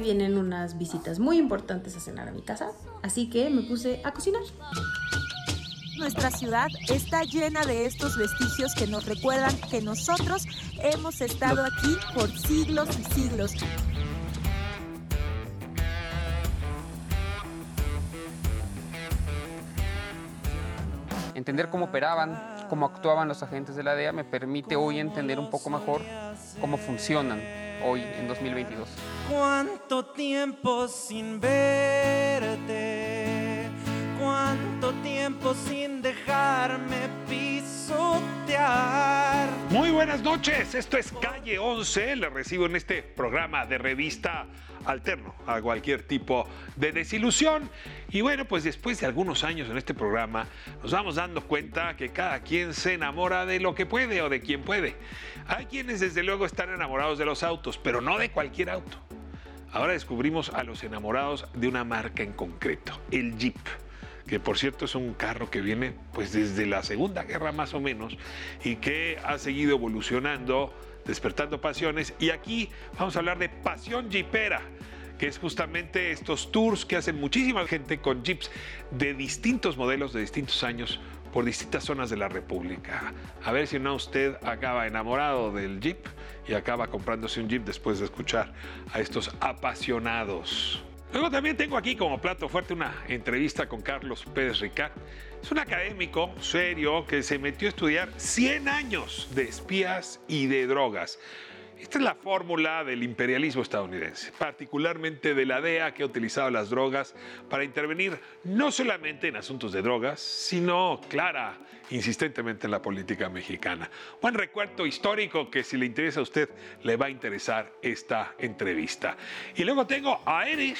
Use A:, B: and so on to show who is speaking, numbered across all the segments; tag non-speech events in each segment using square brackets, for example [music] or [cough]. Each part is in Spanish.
A: Vienen unas visitas muy importantes a cenar a mi casa, así que me puse a cocinar.
B: Nuestra ciudad está llena de estos vestigios que nos recuerdan que nosotros hemos estado aquí por siglos y siglos.
C: Entender cómo operaban, cómo actuaban los agentes de la DEA me permite hoy entender un poco mejor cómo funcionan hoy en 2022.
D: ¿Cuánto tiempo sin verte? ¿Cuánto tiempo sin dejarme pisotear?
E: Muy buenas noches, esto es Calle 11, le recibo en este programa de revista alterno a cualquier tipo de desilusión. Y bueno, pues después de algunos años en este programa nos vamos dando cuenta que cada quien se enamora de lo que puede o de quien puede. Hay quienes desde luego están enamorados de los autos, pero no de cualquier auto. Ahora descubrimos a los enamorados de una marca en concreto, el Jeep que por cierto es un carro que viene pues desde la Segunda Guerra más o menos y que ha seguido evolucionando, despertando pasiones y aquí vamos a hablar de pasión jeepera que es justamente estos tours que hacen muchísima gente con jeeps de distintos modelos, de distintos años, por distintas zonas de la República. A ver si no usted acaba enamorado del jeep y acaba comprándose un jeep después de escuchar a estos apasionados. Luego también tengo aquí como plato fuerte una entrevista con Carlos Pérez Ricard. Es un académico serio que se metió a estudiar 100 años de espías y de drogas. Esta es la fórmula del imperialismo estadounidense, particularmente de la DEA que ha utilizado las drogas para intervenir no solamente en asuntos de drogas, sino, clara, insistentemente en la política mexicana. Buen recuerdo histórico que si le interesa a usted le va a interesar esta entrevista. Y luego tengo a Erich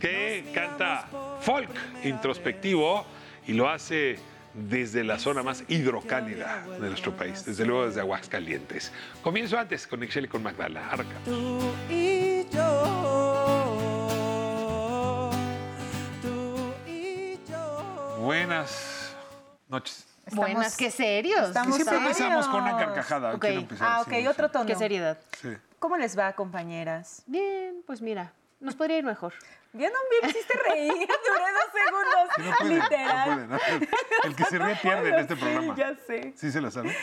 E: que canta folk introspectivo y lo hace desde la zona más hidrocálida de nuestro país, desde luego desde Aguascalientes. Comienzo antes con Excel y con Magdala. Arca.
D: Tú y yo. Tú y yo.
E: Buenas noches.
F: Buenas, qué serios.
B: Estamos
E: siempre
B: serios.
E: empezamos con una carcajada.
F: Ok.
E: quiero empezar
B: Ah, ok,
E: no
B: otro tono.
F: Qué seriedad.
E: Sí.
B: ¿Cómo les va, compañeras?
F: Bien, pues mira, nos podría ir mejor.
B: Bien, no me hiciste reír, [laughs] duré dos
E: Sí,
B: segundos,
E: no puede,
B: literal.
E: no puede, no. El que se ríe pierde en este
B: Sí,
E: programa.
B: ya sé.
E: ¿Sí se la sabe?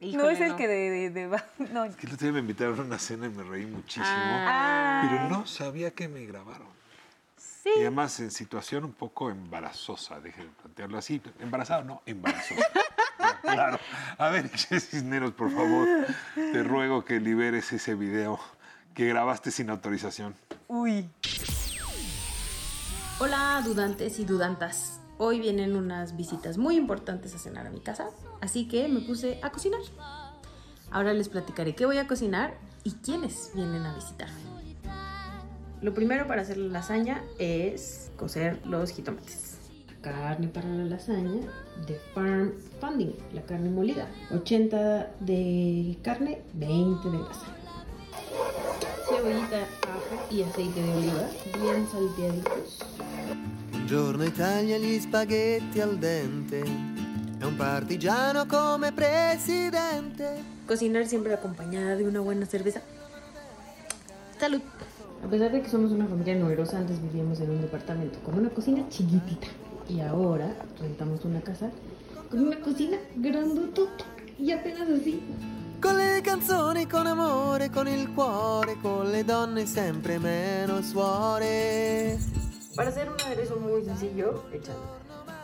B: no es el que de... de, de- [laughs] no.
E: Que el otro día me invitaron a una cena y me reí muchísimo.
B: Ah.
E: Pero no sabía que me grabaron.
F: Sí.
E: Y además en situación un poco embarazosa, déjenme plantearlo así. Embarazado, no, embarazosa. [laughs] claro. A ver, Cisneros, por favor, te ruego que liberes ese video que grabaste sin autorización.
B: Uy.
A: Hola dudantes y dudantas. Hoy vienen unas visitas muy importantes a cenar a mi casa, así que me puse a cocinar. Ahora les platicaré qué voy a cocinar y quiénes vienen a visitarme. Lo primero para hacer la lasaña es cocer los jitomates. Carne para la lasaña de Farm Funding, la carne molida. 80 de carne, 20 de grasa. Cebollita, ajo y aceite de oliva, bien salteaditos.
D: Un giorno Italia gli spaghetti al dente. È un partigiano come presidente.
A: Cocinar siempre acompañada de una buena cerveza. Salud. A pesar de que somos una familia numerosa, antes vivíamos en un departamento con una cocina chiquitita. Y ahora rentamos una casa con una cocina grandotota y apenas así.
D: Con le canzoni, con amore, con il cuore, con le donne sempre meno suore.
A: Para hacer un aderezo muy sencillo, echan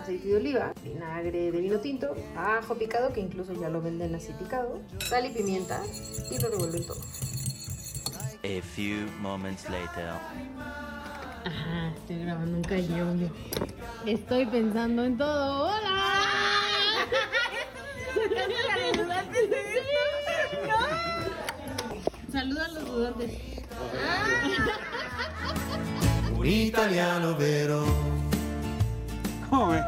A: aceite de oliva, vinagre de vino tinto, ajo picado, que incluso ya lo venden así picado, sal y pimienta, y lo revuelven todo.
G: A few moments later.
A: Ajá, estoy grabando un cañón. Estoy pensando en todo. ¡Hola! Saluda a los dudantes.
D: Un italiano vero.
E: ¿Cómo ve?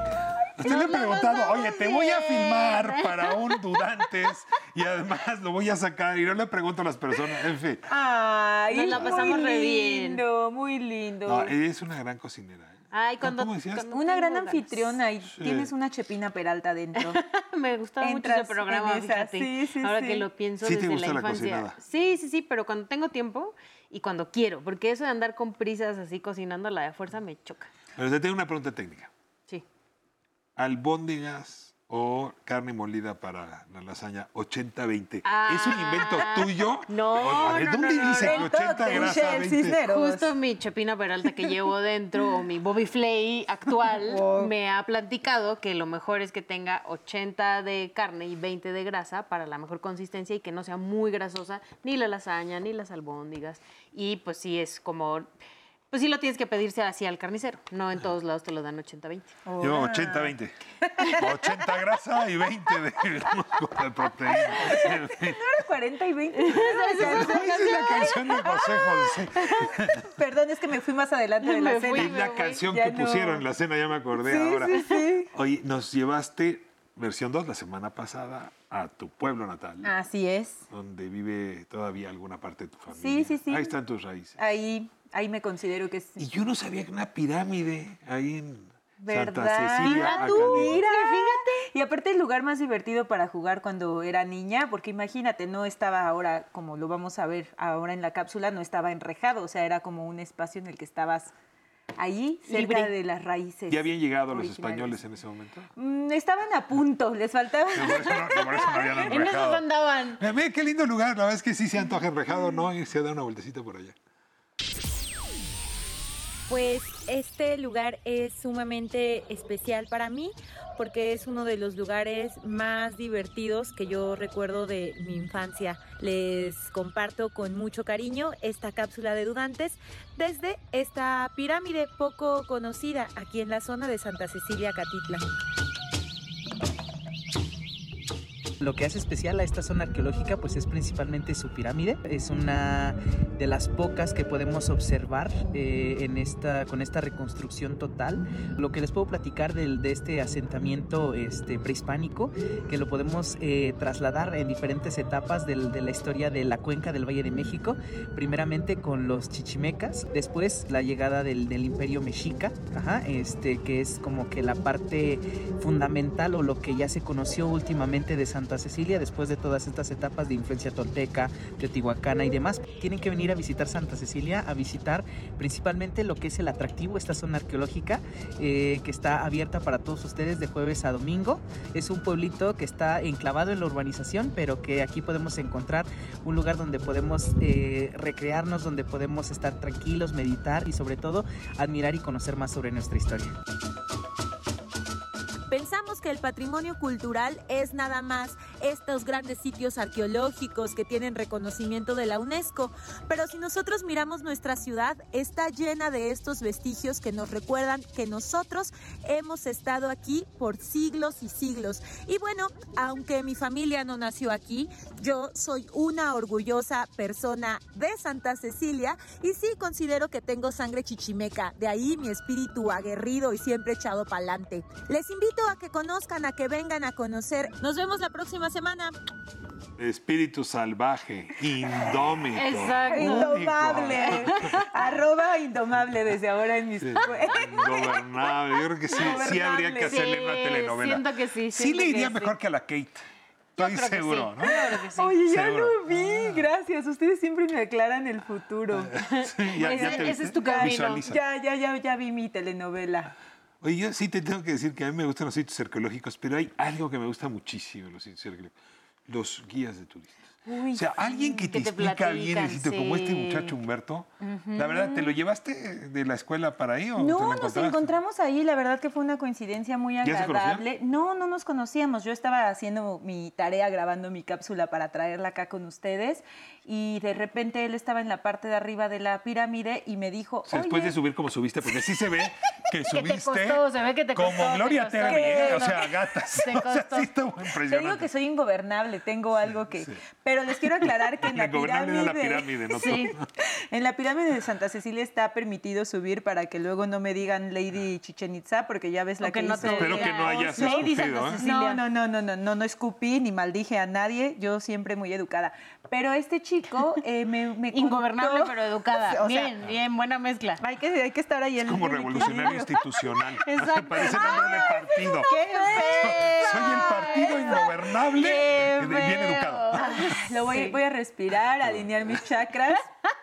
E: Usted le ha preguntado, oye, te voy a filmar para un Dudantes y además lo voy a sacar y no le pregunto a las personas, en fin.
B: Ay,
F: Nos la pasamos
B: muy
F: re bien.
B: lindo, muy lindo.
E: No, ella es una gran cocinera. ¿eh?
F: Ay, cuando.
E: ¿Cómo decías?
F: cuando
B: Una gran
F: ganas.
B: anfitriona y
E: Sí.
B: tienes una Chepina Peralta dentro. [laughs]
F: Me gustaba mucho ese programa, fíjate.
B: sí, sí,
F: Ahora
B: sí.
F: que lo pienso
E: Sí te
F: desde
E: gusta
F: la
E: la
F: infancia.
E: cocinada.
F: Sí, sí, sí, pero cuando tengo tiempo y cuando quiero, porque eso de andar con prisas así cocinando la de fuerza me choca.
E: Pero te tengo una pregunta técnica.
F: Sí.
E: albóndigas o carne molida para la lasaña 80-20.
F: Ah.
E: ¿Es un invento tuyo?
F: No,
E: O- a ver,
F: no,
E: ¿dónde
F: no, no,
E: dice que
B: El
E: 80
B: toque,
E: grasa,
B: Michelle
E: 20?
B: Cisneros.
F: Justo mi Chepina Peralta que llevo dentro, o mi Bobby Flay actual, [laughs]
B: Wow.
F: me ha platicado que lo mejor es que tenga 80 de carne y 20 de grasa para la mejor consistencia y que no sea muy grasosa ni la lasaña ni las albóndigas. Y pues sí es como, pues sí lo tienes que pedirse así al carnicero, no en todos lados te lo dan 80-20.
E: Yo 80-20. 80 [laughs] grasa y 20 de, [laughs] de proteína.
B: ¿No era 40 y 20?
E: Esa es la canción de José José.
B: Perdón, es que me fui más adelante de la cena.
E: Es la canción que
B: no.
E: pusieron en la cena, ya me acordé
B: Sí,
E: ahora.
B: sí, sí.
E: Oye, nos llevaste versión 2 la semana pasada a tu pueblo natal,
B: Así es.
E: donde vive todavía alguna parte de tu familia.
B: Sí, sí, sí.
E: Ahí están tus raíces.
B: Ahí, ahí me considero que es.
E: Y yo no sabía que una pirámide ahí en Santa
B: ¿Verdad?
E: Cecilia.
B: Mira tú, mira, fíjate. Y aparte el lugar más divertido para jugar cuando era niña, porque imagínate, no estaba ahora, como lo vamos a ver ahora en la cápsula, no estaba enrejado, o sea, era como un espacio en el que estabas ahí, cerca
F: Libre.
B: de las raíces.
E: ¿Ya habían llegado los
B: originarias.
E: españoles en ese momento?
B: Mm, estaban a punto, les faltaba.
E: Que Por eso no, por eso no habían [laughs]
F: En esos andaban.
E: Ve qué lindo lugar, la verdad es que sí se antoja enrejado, ¿no? Y se da una vueltecita por allá.
H: Pues este lugar es sumamente especial para mí porque es uno de los lugares más divertidos que yo recuerdo de mi infancia. Les comparto con mucho cariño esta cápsula de dudantes desde esta pirámide poco conocida aquí en la zona de Santa Cecilia Catitla.
I: Lo que hace especial a esta zona arqueológica pues es principalmente su pirámide. Es una de las pocas que podemos observar eh, en esta, con esta reconstrucción total. Lo que les puedo platicar del- de, este asentamiento este, prehispánico, que lo podemos eh, trasladar en diferentes etapas del- de la historia de la cuenca del Valle de México. Primeramente con los chichimecas, después la llegada del, del imperio mexica, ajá, este, que es como que la parte fundamental o lo que ya se conoció últimamente de Santa Cecilia después de todas estas etapas de influencia tolteca, teotihuacana y demás. Tienen que venir a visitar Santa Cecilia, a visitar principalmente lo que es el atractivo, esta zona arqueológica eh, que está abierta para todos ustedes de jueves a domingo. Es un pueblito que está enclavado en la urbanización, pero que aquí podemos encontrar un lugar donde podemos eh, recrearnos, donde podemos estar tranquilos, meditar y sobre todo admirar y conocer más sobre nuestra historia.
B: Pensamos que el patrimonio cultural es nada más estos grandes sitios arqueológicos que tienen reconocimiento de la UNESCO, pero si nosotros miramos nuestra ciudad, está llena de estos vestigios que nos recuerdan que nosotros hemos estado aquí por siglos y siglos. Y bueno, aunque mi familia no nació aquí, yo soy una orgullosa persona de Santa Cecilia y sí considero que tengo sangre chichimeca, de ahí mi espíritu aguerrido y siempre echado pa'lante. Les invito a que conozcan, a que vengan a conocer. Nos vemos la próxima semana.
E: Espíritu salvaje, indómito.
F: Exacto.
B: Indomable. Arroba indomable desde ahora en mis...
E: Sí, Ingobernable. Yo creo que sí, sí habría que hacerle una telenovela.
F: siento que sí,
E: Sí le
F: que
E: iría
F: sí.
E: mejor que a la Kate. Estoy seguro,
F: sí,
E: ¿no?
F: que sí.
B: Oye, ya
E: Seguro.
B: lo vi, gracias. Ustedes siempre me aclaran el futuro. [laughs]
E: Sí, ya- ya
F: Ese-
E: te
F: ese
E: viste.
F: es tu camino.
E: Visualiza.
B: Ya, ya, ya, ya vi mi telenovela.
E: Oye, yo sí te tengo que decir que a mí me gustan los sitios arqueológicos, pero hay algo que me gusta muchísimo los sitios arqueológicos. Los guías de turistas.
B: Uy,
E: o sea, alguien que te,
F: Que te
E: explica bien el sitio, como este muchacho Humberto. La verdad, ¿te lo llevaste de la escuela para ahí o te
B: No, nos encontramos ahí, la verdad que fue una coincidencia muy agradable. No, no nos conocíamos. Yo estaba haciendo mi tarea, grabando mi cápsula para traerla acá con ustedes y de repente él estaba en la parte de arriba de la pirámide y me dijo,
E: O sea, después
B: "Oye,
E: de subir como subiste, porque sí se ve [laughs] que
F: te
E: subiste
F: costó, se ve que te
E: como
F: costó, te
E: Gloria. Trevi, ¿eh? o sea, gatas.
F: Te [laughs]
E: O sea,
F: costó.
E: sí
B: Te
E: impresionante.
B: digo que soy ingobernable, tengo algo que...
E: sí.
B: Pero Pero les quiero aclarar que en la pirámide,
E: la pirámide, no
F: Sí.
B: en la pirámide de Santa Cecilia está permitido subir para que luego no me digan Lady Chichen Itza, porque ya ves la
F: que
B: que
F: no
B: hizo-
E: Espero que no hayas
F: Lady
E: escupido,
F: Santa
E: ¿eh?
F: Cecilia.
B: No, no, no, no, no, no, no escupí ni maldije a nadie, yo siempre muy educada. Pero este chico eh, me, me
F: Ingobernable,
B: contó-
F: pero educada.
B: O sea,
F: bien, bien, buena mezcla.
B: Hay que, hay que estar ahí en
E: Como
B: en el
E: revolucionario institucional. [laughs]
F: Exacto.
E: Parece nombre de partido.
B: ¡Qué feo!
E: Soy el partido ingobernable
B: ¡Qué
E: de- bien educado.
B: Lo voy,
F: Sí.
B: voy a respirar, alinear mis chakras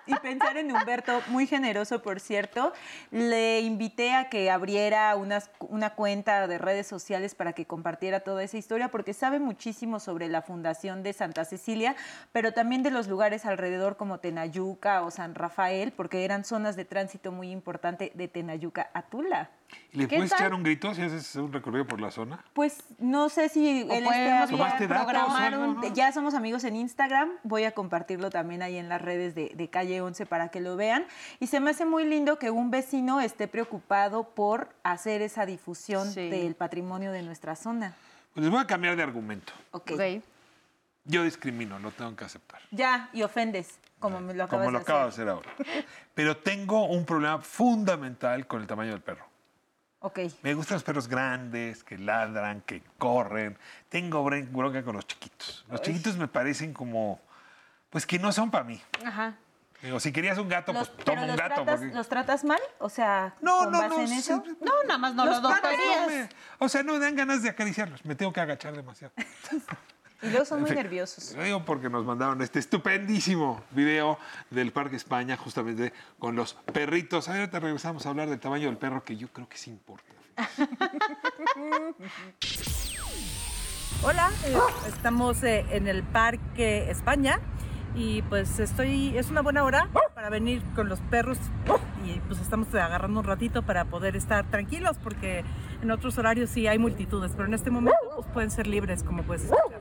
B: y pensar en Humberto, muy generoso, por cierto. Le invité a que abriera unas, una cuenta de redes sociales para que compartiera toda esa historia, porque sabe muchísimo sobre la fundación de Santa Cecilia, pero también de los lugares alrededor como Tenayuca o San Rafael, porque eran zonas de tránsito muy importante de Tenayuca a Tula.
E: ¿Y ¿Le
F: ¿Qué
E: puedes
F: tal?
E: echar un grito si haces un recorrido por la zona?
B: Pues no sé si
F: O
B: él
F: podemos
B: esté
E: ¿Tomaste datos o
F: programar
E: algo,
F: un...
E: no?
B: Ya somos amigos en Instagram, voy a compartirlo también ahí en las redes de, de Calle 11 para que lo vean. Y se me hace muy lindo que un vecino esté preocupado por hacer esa difusión
F: Sí.
B: del patrimonio de nuestra zona.
E: Pues les voy a cambiar de argumento.
B: Ok.
F: Ok.
E: Yo discrimino, lo tengo que aceptar.
B: Ya, y ofendes, como me lo acabas
E: Como lo
B: de
E: acabo de
B: hacer.
E: hacer ahora. Pero tengo un problema fundamental con el tamaño del perro. Me gustan los perros grandes, que ladran, que corren. Tengo bronca con los chiquitos. Los chiquitos me parecen como, pues que no son para mí.
F: Ajá.
E: Digo, si querías un gato,
B: Los-
E: pues toma un gato.
B: tratas,
E: porque-
B: ¿Los tratas mal? O sea,
E: No,
B: con
E: no,
B: base
E: no.
B: en eso.
E: sí,
F: No, nada más no
B: Los
F: los
E: no me- O sea, no me dan ganas de acariciarlos. Me tengo que agachar demasiado. [laughs]
B: Y luego son muy
E: En fin,
B: nerviosos.
E: Lo digo porque nos mandaron este estupendísimo video del Parque España, justamente con los perritos. Ahorita regresamos a hablar del tamaño del perro, que yo creo que sí importa. [laughs]
J: Hola, eh, estamos eh, en el Parque España y pues estoy, es una buena hora para venir con los perros y pues estamos agarrando un ratito para poder estar tranquilos porque en otros horarios sí hay multitudes, pero en este momento pues pueden ser libres como puedes escuchar.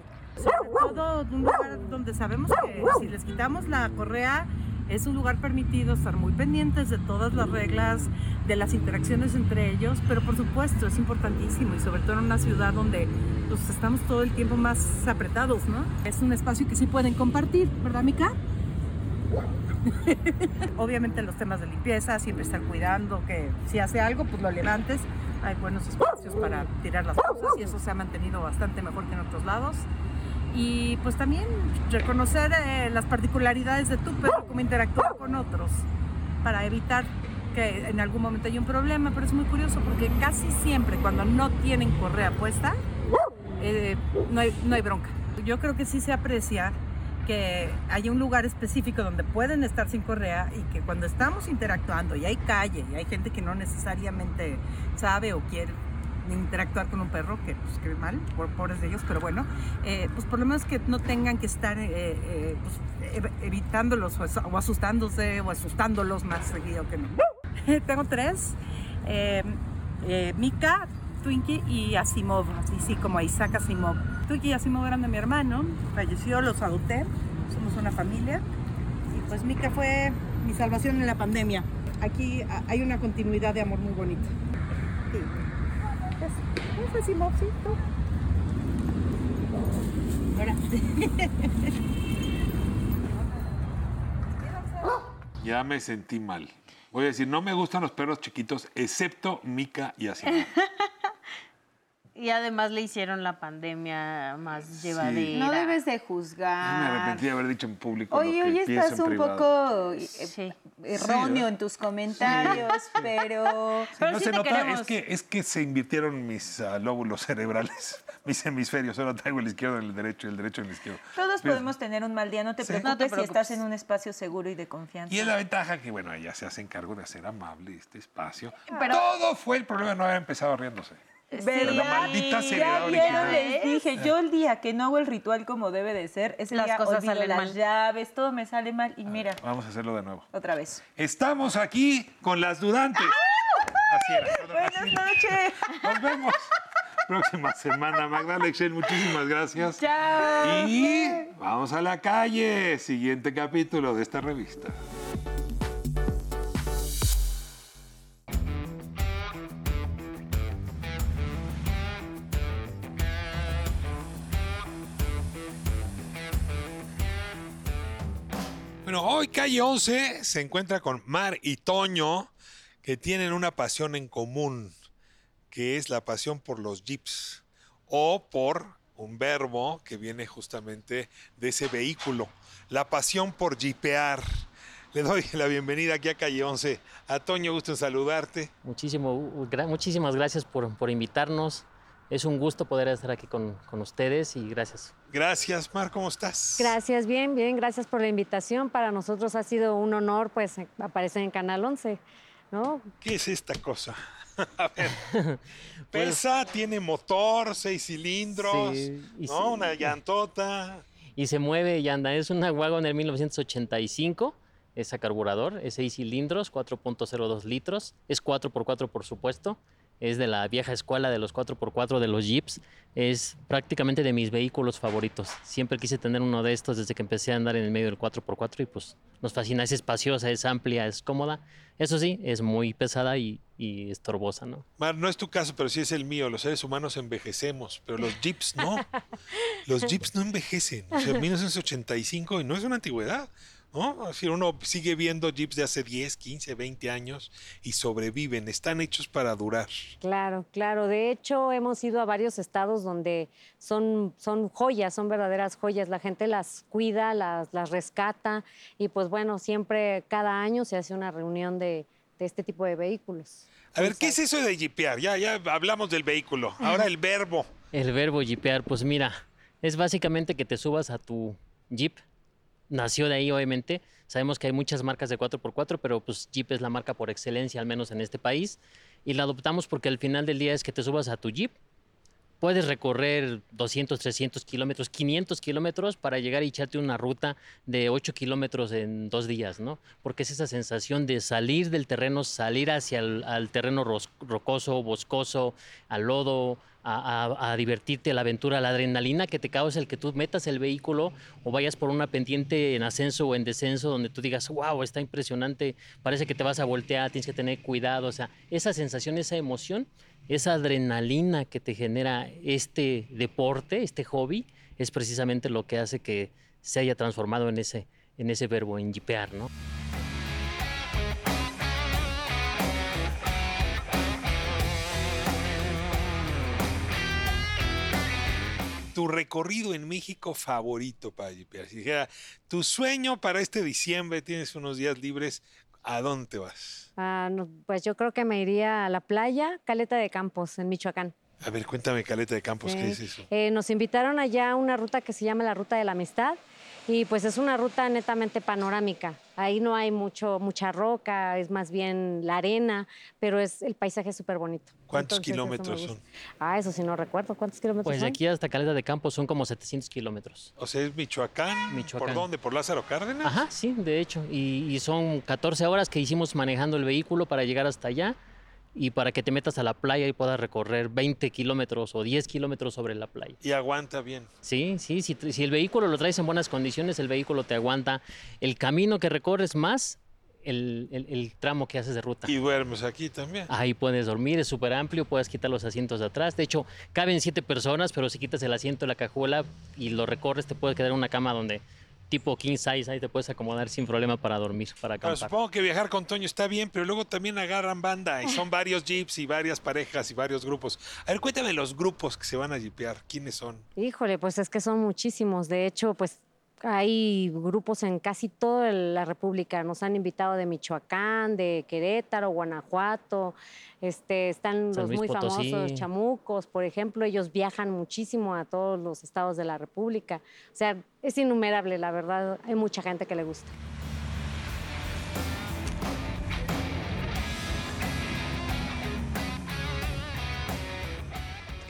J: Todo un lugar donde sabemos que si les quitamos la correa es un lugar permitido estar muy pendientes de todas las reglas, de las interacciones entre ellos, pero por supuesto es importantísimo y sobre todo en una ciudad donde pues, estamos todo el tiempo más apretados, ¿no? Es un espacio que sí pueden compartir, ¿verdad, Mica? [laughs] Obviamente los temas de limpieza, siempre estar cuidando que si hace algo, pues lo levantes. Hay buenos espacios para tirar las cosas y eso se ha mantenido bastante mejor que en otros lados. Y pues también reconocer eh, las particularidades de tu perro, cómo interactúa con otros, para evitar que en algún momento haya un problema. Pero es muy curioso porque casi siempre cuando no tienen correa puesta, eh, no, hay, no hay bronca. Yo creo que sí se aprecia que haya un lugar específico donde pueden estar sin correa y que cuando estamos interactuando y hay calle y hay gente que no necesariamente sabe o quiere interactuar con un perro, que pues que mal, por pobres de ellos, pero bueno, eh, pues por lo menos que no tengan que estar eh, eh, pues, ev- evitándolos o, as- o asustándose o asustándolos más seguido que no. [laughs] Tengo tres, eh, eh, Mika, Twinkie y Asimov, así sí, como Isaac Asimov. Twinkie y Asimov eran de mi hermano, falleció, los adopté, somos una familia. Y pues Mika fue mi salvación en la pandemia. Aquí hay una continuidad de amor muy bonita. Es. Ahora.
E: Ya me sentí mal. Voy a decir, no me gustan los perros chiquitos, excepto Mica y así. [laughs]
F: Y además le hicieron la pandemia más llevadera.
B: No debes de
E: Me
B: juzgar.
E: arrepentí de haber dicho en público
B: Oye, hoy estás
E: en
B: un
E: privado.
B: poco eh,
F: Sí.
B: erróneo en tus comentarios, pero...
E: Sí,
F: Pero
E: no
F: sí
E: se
F: te
E: nota,
F: queremos.
E: es que, es que se invirtieron mis ah, lóbulos [laughs] cerebrales, mis hemisferios. Ahora traigo el izquierdo en el derecho y el derecho en el izquierdo.
B: Todos
E: Pero-
B: podemos tener un mal día, no te
E: Sí.
B: preocupes
F: No te
B: si estás en un espacio seguro y de confianza.
E: Y es la ventaja que, bueno, ella se hace cargo de hacer amable este espacio.
F: Pero-
E: Todo fue el problema de no haber empezado riéndose.
B: ¿Verdad?
E: La maldita seriedad
B: Ya vieron,
E: original.
B: les dije, yo el día que no hago el ritual como debe de ser, ese
F: Las
B: día
F: cosas
B: olvido
F: salen
B: las
F: mal.
B: llaves, todo me sale mal y mira,
E: Vamos a hacerlo de nuevo.
B: otra vez.
E: Estamos aquí con las dudantes. Así era.
B: Buenas
E: así.
B: noches.
E: Nos vemos próxima semana. Magda Alexel, muchísimas gracias.
F: Chao.
E: Y vamos a la calle. Siguiente capítulo de esta revista. Hoy Calle 11 se encuentra con Mar y Toño, que tienen una pasión en común, que es la pasión por los jeeps o por un verbo que viene justamente de ese vehículo, la pasión por jeepear. Le doy [laughs] la bienvenida aquí a Calle 11. A Toño, gusto en saludarte.
K: Muchísimo, muchísimas gracias por, por invitarnos. Es un gusto poder estar aquí con, con ustedes y gracias.
E: Gracias, Mar, ¿cómo estás?
L: Gracias, bien, bien, gracias por la invitación. Para nosotros ha sido un honor pues aparecer en Canal 11, ¿no?
E: ¿Qué es esta cosa? [laughs] A ver. [laughs] Pesa, tiene motor, seis cilindros,
K: Sí, y
E: ¿no?
K: sí.
E: Una llantota.
K: Y se mueve y anda. Es una wagon del 1985. Es a carburador, es 6 cilindros, 4.02 litros. Es 4x4 por supuesto. Es de la vieja escuela de los 4x4 de los Jeeps. Es prácticamente de mis vehículos favoritos. Siempre quise tener uno de estos desde que empecé a andar en el medio del 4x4 y pues nos fascina. Es espaciosa, es amplia, es cómoda. Eso sí, es muy pesada y, y estorbosa, ¿no?
E: Mar, no es tu caso, pero sí es el mío. Los seres humanos envejecemos, pero los jeeps no. [laughs] Los jeeps no envejecen. O sea, 1985 y no es una antigüedad. ¿No? Es decir, uno sigue viendo jeeps de hace 10, 15, 20 años y sobreviven. Están hechos para durar.
L: Claro, claro. De hecho, hemos ido a varios estados donde son, son joyas, son verdaderas joyas. La gente las cuida, las, las rescata y pues bueno, siempre cada año se hace una reunión de, de este tipo de vehículos.
E: A ver, ¿qué es eso de jeepear? Ya, ya hablamos del vehículo. Ahora el verbo.
K: El verbo jeepear, pues mira, es básicamente que te subas a tu jeep. Nació de ahí, obviamente. Sabemos que hay muchas marcas de 4x4, pero pues Jeep es la marca por excelencia, al menos en este país. Y la adoptamos porque al final del día es que te subas a tu Jeep. Puedes recorrer 200, 300 kilómetros, 500 kilómetros para llegar y echarte una ruta de 8 kilómetros en dos días, ¿no? Porque es esa sensación de salir del terreno, salir hacia el terreno rocoso, boscoso, al lodo, a, a- a divertirte, a la aventura, la adrenalina que te causa el que tú metas el vehículo o vayas por una pendiente en ascenso o en descenso donde tú digas, wow, está impresionante, parece que te vas a voltear, tienes que tener cuidado, o sea, esa sensación, esa emoción, esa adrenalina que te genera este deporte, este hobby, es precisamente lo que hace que se haya transformado en ese, en ese verbo, en jipear, ¿no?
E: Tu recorrido en México favorito para jeepear. Si dijera, tu sueño para este diciembre, tienes unos días libres, ¿a dónde te vas?
L: Ah, no, pues yo creo que me iría a la playa, Caleta de Campos, en Michoacán.
E: A ver, cuéntame, Caleta de Campos, ¿qué es eso?
L: Eh, nos invitaron allá a una ruta que se llama la Ruta de la Amistad y pues es una ruta netamente panorámica. Ahí no hay mucho, mucha roca, es más bien la arena, pero es el paisaje es súper bonito.
E: ¿Cuántos
L: Entonces,
E: kilómetros son?
L: Ah, eso sí no recuerdo. ¿Cuántos kilómetros
K: Pues de
L: son?
K: aquí hasta Caleta de Campos son como 700 kilómetros.
E: O sea, es Michoacán. ¿Por
K: Michoacán.
E: dónde? ¿Por Lázaro Cárdenas?
K: Ajá, sí, de hecho. Y, y son 14 horas que hicimos manejando el vehículo para llegar hasta allá y para que te metas a la playa y puedas recorrer 20 kilómetros o 10 kilómetros sobre la playa.
E: Y aguanta bien.
K: Sí, sí, si, si el vehículo lo traes en buenas condiciones, el vehículo te aguanta el camino que recorres más el, el- el tramo que haces de ruta.
E: Y duermes aquí también.
K: Ahí puedes dormir, es súper amplio, puedes quitar los asientos de atrás. De hecho, caben siete personas, pero si quitas el asiento de la cajuela y lo recorres, te puede quedar una cama donde tipo king size, ahí te puedes acomodar sin problema para dormir, para acampar.
E: supongo que viajar con Toño está bien, pero luego también agarran banda y son varios jeeps y varias parejas y varios grupos. A ver, cuéntame los grupos que se van a jeepear. ¿Quiénes son?
L: Híjole, pues es que son muchísimos. De hecho, pues hay grupos en casi toda la República. Nos han invitado de Michoacán, de Querétaro, Guanajuato. Este, están
K: San
L: los
K: Luis
L: muy
K: Potosí.
L: famosos chamucos, por ejemplo. Ellos viajan muchísimo a todos los estados de la República. O sea, es innumerable, la verdad. Hay mucha gente que le gusta.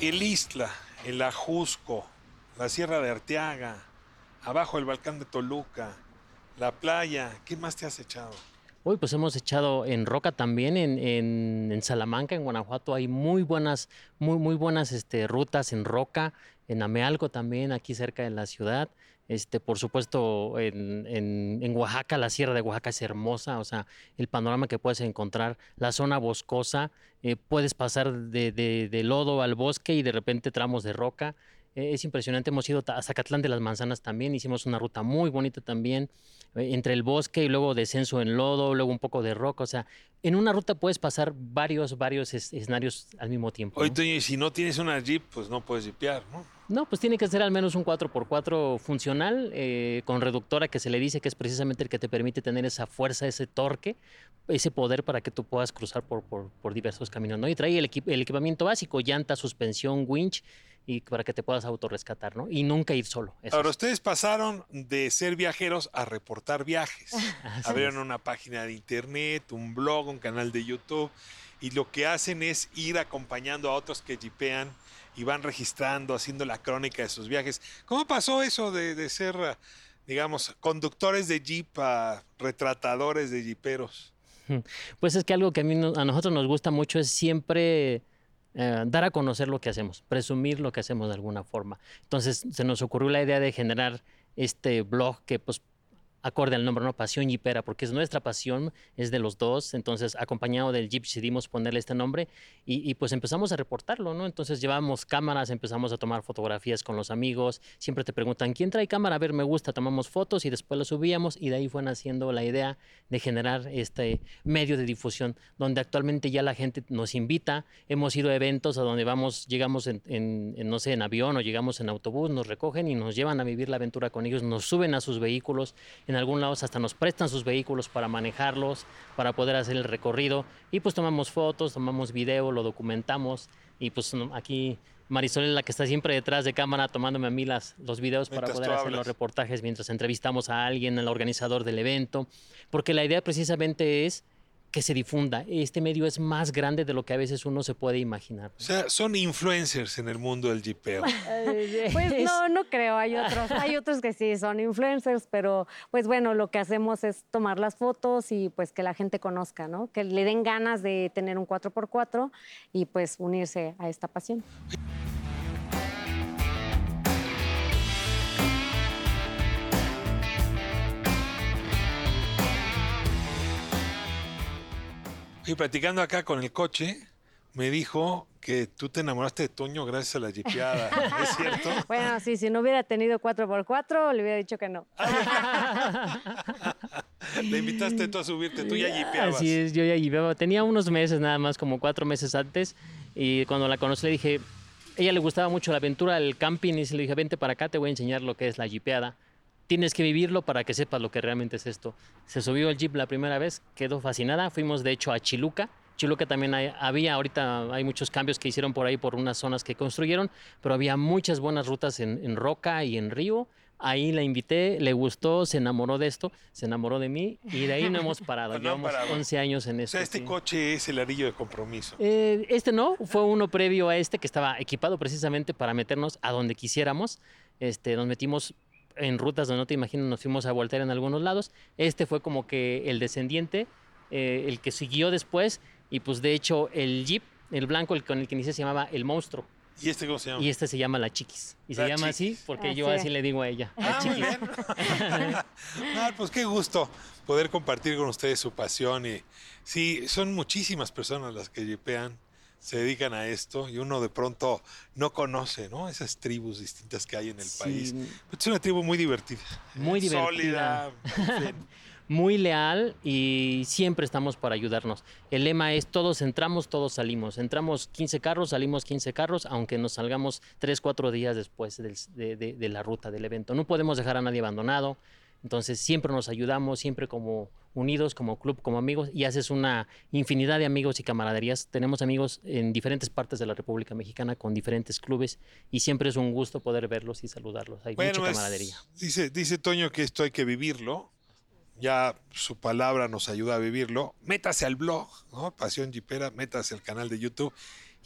E: El Istla, el Ajusco, la Sierra de Arteaga, abajo el Balcán de Toluca, la playa. ¿Qué más te has echado?
K: Uy, pues hemos echado en Roca también, en, en- en Salamanca, en Guanajuato, hay muy buenas, muy, muy buenas este, rutas en Roca, en Amealco también, aquí cerca de la ciudad. Este, por supuesto, en, en- en Oaxaca, la sierra de Oaxaca es hermosa, o sea, el panorama que puedes encontrar, la zona boscosa, eh, puedes pasar de, de- de lodo al bosque y de repente tramos de roca. Eh, es impresionante. Hemos ido ta- hasta Catlán de las Manzanas también. Hicimos una ruta muy bonita también. eh, entre el bosque y luego descenso en lodo, luego un poco de roca. O sea, en una ruta puedes pasar varios, varios es- escenarios al mismo tiempo.
E: Oye,
K: ¿no?
E: Toño, y si no tienes una Jeep, pues no puedes jipear, ¿no?
K: No, pues tiene que ser al menos un 4x4 funcional, eh, con reductora que se le dice que es precisamente el que te permite tener esa fuerza, ese torque, ese poder para que tú puedas cruzar por, por- por diversos caminos. ¿no? Y trae el, equi- el equipamiento básico, llanta, suspensión, winch, y para que te puedas autorrescatar, ¿no? Y nunca ir solo. eso
E: Ahora,
K: es.
E: ustedes pasaron de ser viajeros a reportar viajes. [laughs] Abrieron una página de internet, un blog, un canal de YouTube, y lo que hacen es ir acompañando a otros que jipean y van registrando, haciendo la crónica de sus viajes. ¿Cómo pasó eso de, de ser, digamos, conductores de jeep a retratadores de jiperos?
K: Pues es que algo que a, mí a nosotros nos gusta mucho es siempre eh, dar a conocer lo que hacemos, presumir lo que hacemos de alguna forma. Entonces se nos ocurrió la idea de generar este blog que pues acorde al nombre, ¿no? Pasión Jeepera, porque es nuestra pasión, es de los dos, entonces acompañado del Jeep decidimos ponerle este nombre y, pues empezamos a reportarlo, ¿no? Entonces llevamos cámaras, empezamos a tomar fotografías con los amigos, siempre te preguntan, ¿quién trae cámara? A ver, me gusta, tomamos fotos y después las subíamos y de ahí fue naciendo la idea de generar este medio de difusión, donde actualmente ya la gente nos invita, hemos ido a eventos a donde vamos, llegamos en, no sé, en avión o llegamos en autobús, nos recogen y nos llevan a vivir la aventura con ellos, nos suben a sus vehículos, algún lado hasta nos prestan sus vehículos para manejarlos, para poder hacer el recorrido. Y pues tomamos fotos, tomamos video, lo documentamos. Y pues aquí Marisol es la que está siempre detrás de cámara tomándome a mí las, los videos para poder hacer los reportajes mientras entrevistamos a alguien, al organizador del evento, porque la idea precisamente es que se difunda. Este medio es más grande de lo que a veces uno se puede imaginar.
E: O sea, son influencers en el mundo del jipeo. [laughs]
L: Pues no, no creo. Hay otros, hay otros que sí son influencers, pero pues bueno, lo que hacemos es tomar las fotos y pues que la gente conozca, ¿no? Que le den ganas de tener un 4x4 y pues unirse a esta pasión.
E: Y platicando acá con el coche, me dijo que tú te enamoraste de Toño gracias a la jipeada. ¿Es cierto? [laughs]
L: Bueno, sí, si no hubiera tenido 4x4, le hubiera dicho que no. [laughs]
E: Le invitaste tú a subirte, tú ya jipeabas.
K: Así es, yo ya llevaba, tenía unos meses nada más, como cuatro meses antes, y cuando la conocí le dije, ella le gustaba mucho la aventura, el camping, y le dije, vente para acá, te voy a enseñar lo que es la jipeada. Tienes que vivirlo para que sepas lo que realmente es esto. Se subió al jeep la primera vez, quedó fascinada, fuimos de hecho a Chiluca. Chiluca también hay- había, ahorita hay muchos cambios que hicieron por ahí por unas zonas que construyeron, pero había muchas buenas rutas en, en roca y en río. Ahí la invité, le gustó, se enamoró de esto, se enamoró de mí y de ahí no hemos [laughs] parado.
E: No
K: Llevamos
E: parado.
K: 11 años en
E: O
K: esto.
E: sea, este
K: sí.
E: coche es el anillo de compromiso.
K: Eh, este no, fue uno previo a este que estaba equipado precisamente para meternos a donde quisiéramos. Este, nos metimos en rutas donde no te imaginas, nos fuimos a voltear en algunos lados. Este fue como que el descendiente, eh, el que siguió después. Y pues de hecho el Jeep, el blanco, el con el que inicié se llamaba El Monstruo.
E: ¿Y este cómo se llama?
K: Y este se llama La Chiquis. Y se
E: La
K: llama así porque
L: Así
K: yo
L: es.
K: así le digo a ella. La
E: Ah, muy
K: Chiquis.
E: bien. [laughs] Ah, pues qué gusto poder compartir con ustedes su pasión. Y sí, son muchísimas personas las que jipean, se dedican a esto y uno de pronto no conoce, ¿no? Esas tribus distintas que hay en el
K: Sí.
E: país. Es una tribu muy divertida.
K: Muy
E: Sólida.
K: divertida.
E: fin. [laughs]
K: muy leal y siempre estamos para ayudarnos. El lema es todos entramos, todos salimos. Entramos 15 carros, salimos 15 carros, aunque nos salgamos 3, 4 días después del- de, de- de la ruta del evento. No podemos dejar a nadie abandonado. Entonces siempre nos ayudamos, siempre como unidos, como club, como amigos, y haces una infinidad de amigos y camaraderías. Tenemos amigos en diferentes partes de la República Mexicana con diferentes clubes y siempre es un gusto poder verlos y saludarlos. Hay mucha
E: Bueno, es-
K: camaradería.
E: dice, dice Toño que esto hay que vivirlo. Ya su palabra nos ayuda a vivirlo. Métase al blog, ¿no? Pasión Jipera, métase al canal de YouTube.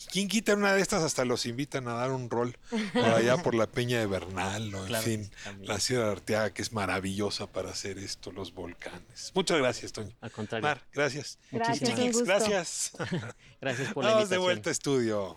E: ¿Quién quita una de estas? Hasta los invitan a dar un rol por allá por la Peña de Bernal, ¿no? En
K: Claro
E: fin, la Sierra de Arteaga, que es maravillosa para hacer esto, los volcanes. Muchas gracias, Toño.
K: Al contrario.
E: Mar, gracias.
L: Gracias,
K: Muchísimas
L: gusto.
E: gracias. [laughs]
K: Gracias por la
E: Vamos
K: invitación.
E: de vuelta a estudio.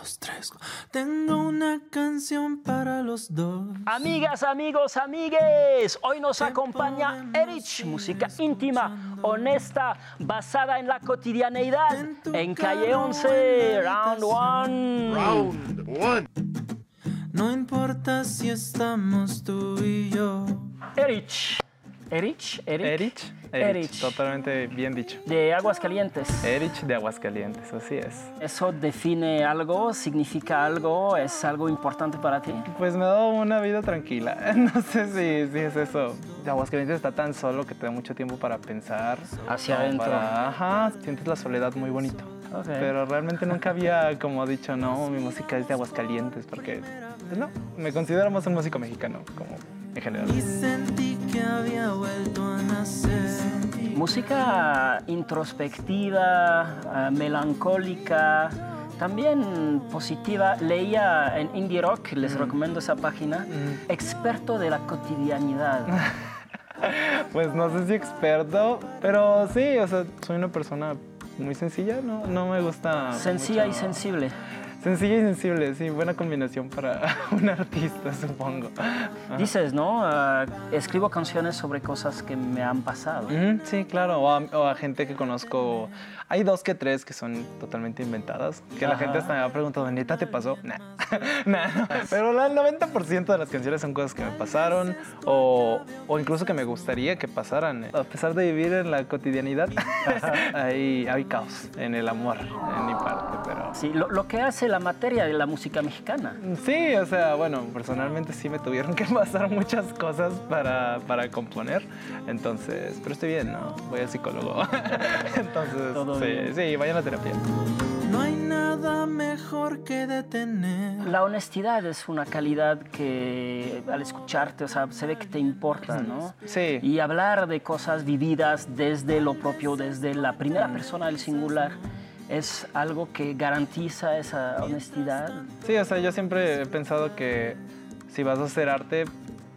M: Dos, tres. Tengo una canción para los dos.
N: Amigas, amigos, amigues, hoy nos acompaña Erich, música íntima, honesta, basada en la cotidianeidad, en Calle 11, Round One.
M: Round One. No importa si estamos tú y yo.
N: Erich. Erich, Eric.
O: Erich.
N: Erich.
O: Totalmente bien dicho.
N: De Aguascalientes.
O: Erich de Aguascalientes, así es.
N: ¿Eso define algo? ¿Significa algo? ¿Es algo importante para ti?
O: Pues me ha dado una vida tranquila. [laughs] No sé si, si es eso. Aguascalientes está tan solo que te da mucho tiempo para pensar.
N: Hacia adentro.
O: para- Ajá, sientes la soledad muy bonito.
N: Ok.
O: Pero realmente nunca había como dicho, no, mi música es de Aguascalientes, porque pues no, me considero más un músico mexicano, como en general.
M: Y sentí que había vuelto a nacer.
N: Música introspectiva, eh, melancólica, también positiva. Leía en Indie Rock, les recomiendo esa página, experto de la cotidianidad. [laughs]
O: Pues no sé si experto, pero sí, o sea, soy una persona muy sencilla, no, no me gusta.
N: Sencilla y sensible.
O: Sencilla y sensible, sí, buena combinación para [laughs] un artista, supongo. Ajá.
N: Dices, ¿no? Ah, escribo canciones sobre cosas que me han pasado.
O: Sí, claro, o a, o a gente que conozco. Hay dos que tres que son totalmente inventadas, que la gente hasta me ha preguntado, ¿neta te pasó? [laughs] Nah. Nah, no. Pero el 90% de las canciones son cosas que me pasaron o, o incluso que me gustaría que pasaran. A pesar de vivir en la cotidianidad, [laughs] hay, hay caos en el amor, en mi parte, pero...
N: Sí, lo, lo que hace la materia de la música mexicana.
O: Sí, o sea, bueno, personalmente sí me tuvieron que [laughs] pasar muchas cosas para, para componer. Entonces, pero estoy bien, ¿no? Voy al psicólogo. Entonces,
N: Todo
O: sí, sí, vayan a terapia.
M: No hay nada mejor que detener.
N: La honestidad es una calidad que al escucharte, o sea, se ve que te importa, ¿no?
O: Sí.
N: Y hablar de cosas vividas desde lo propio, desde la primera persona del singular, es algo que garantiza esa honestidad.
O: Sí, o sea, yo siempre he pensado que si vas a hacer arte,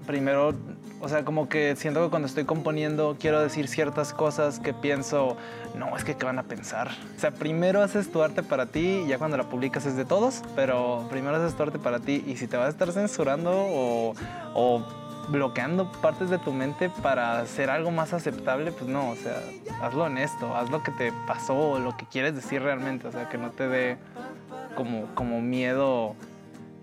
O: primero, o sea, como que siento que cuando estoy componiendo quiero decir ciertas cosas que pienso, no, es que ¿qué van a pensar? O sea, primero haces tu arte para ti ya cuando la publicas es de todos, pero primero haces tu arte para ti y si te vas a estar censurando o, o bloqueando partes de tu mente para hacer algo más aceptable, pues no, o sea, hazlo honesto, haz lo que te pasó lo que quieres decir realmente, o sea, que no te dé como, como miedo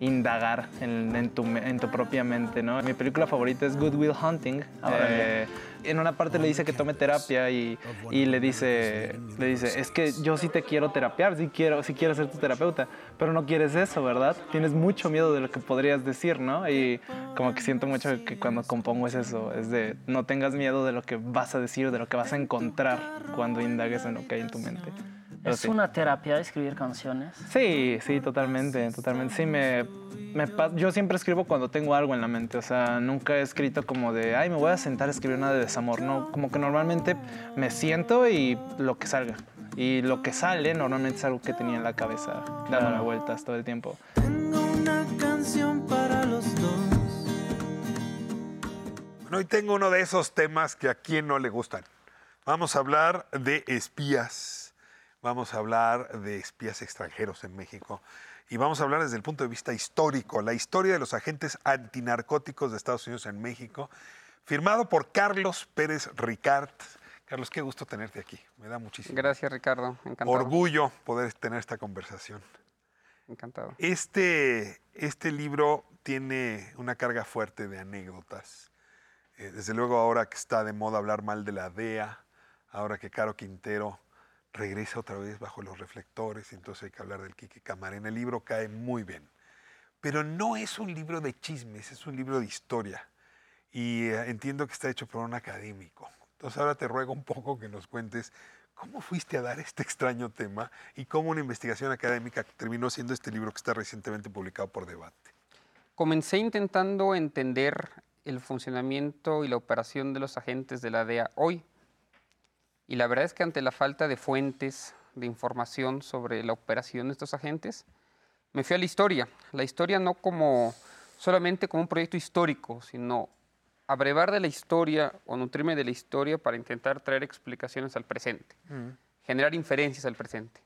O: indagar en, en tu, me- en tu propia mente, ¿no? Mi película favorita es Good Will Hunting. Eh, en una parte le dice que tome terapia y, y le, dice, le dice, es que yo sí te quiero terapiar, sí quiero, sí quiero ser tu terapeuta, pero no quieres eso, ¿verdad? Tienes mucho miedo de lo que podrías decir, ¿no? Y como que siento mucho que cuando compongo es eso, es de no tengas miedo de lo que vas a decir, de lo que vas a encontrar cuando indagues en lo que hay en tu mente.
N: ¿Es
O: sí.
N: una terapia escribir canciones?
O: Sí, sí, totalmente, totalmente. Sí, me, me yo siempre escribo cuando tengo algo en la mente, o sea, nunca he escrito como de, ay, me voy a sentar a escribir una de desamor, no, como que normalmente me siento y lo que salga. Y lo que sale normalmente es algo que tenía en la cabeza, dándome
N: Claro.
O: vueltas todo el tiempo.
M: Tengo una canción para los dos.
E: Bueno, hoy tengo uno de esos temas que a quien no le gustan. Vamos a hablar de espías. Vamos a hablar de espías extranjeros en México. Y vamos a hablar desde el punto de vista histórico, la historia de los agentes antinarcóticos de Estados Unidos en México, firmado por Carlos Pérez Ricard. Carlos, qué gusto tenerte aquí. Me da muchísimo
C: Gracias, Ricardo. Encantado.
E: orgullo poder tener esta conversación.
C: Encantado.
E: Este, este libro tiene una carga fuerte de anécdotas. Eh, desde luego ahora que está de moda hablar mal de la DEA, ahora que Caro Quintero regresa otra vez bajo los reflectores, entonces hay que hablar del Quique Camarena. El libro cae muy bien. Pero no es un libro de chismes, es un libro de historia. Y eh, entiendo que está hecho por un académico. Entonces ahora te ruego un poco que nos cuentes cómo fuiste a dar este extraño tema y cómo una investigación académica terminó siendo este libro que está recientemente publicado por Debate.
C: Comencé intentando entender el funcionamiento y la operación de los agentes de la DEA hoy. Y la verdad es que ante la falta de fuentes de información sobre la operación de estos agentes, me fui a la historia. La historia no como solamente como un proyecto histórico, sino abrevar de la historia o nutrirme de la historia para intentar traer explicaciones al presente, generar inferencias al presente,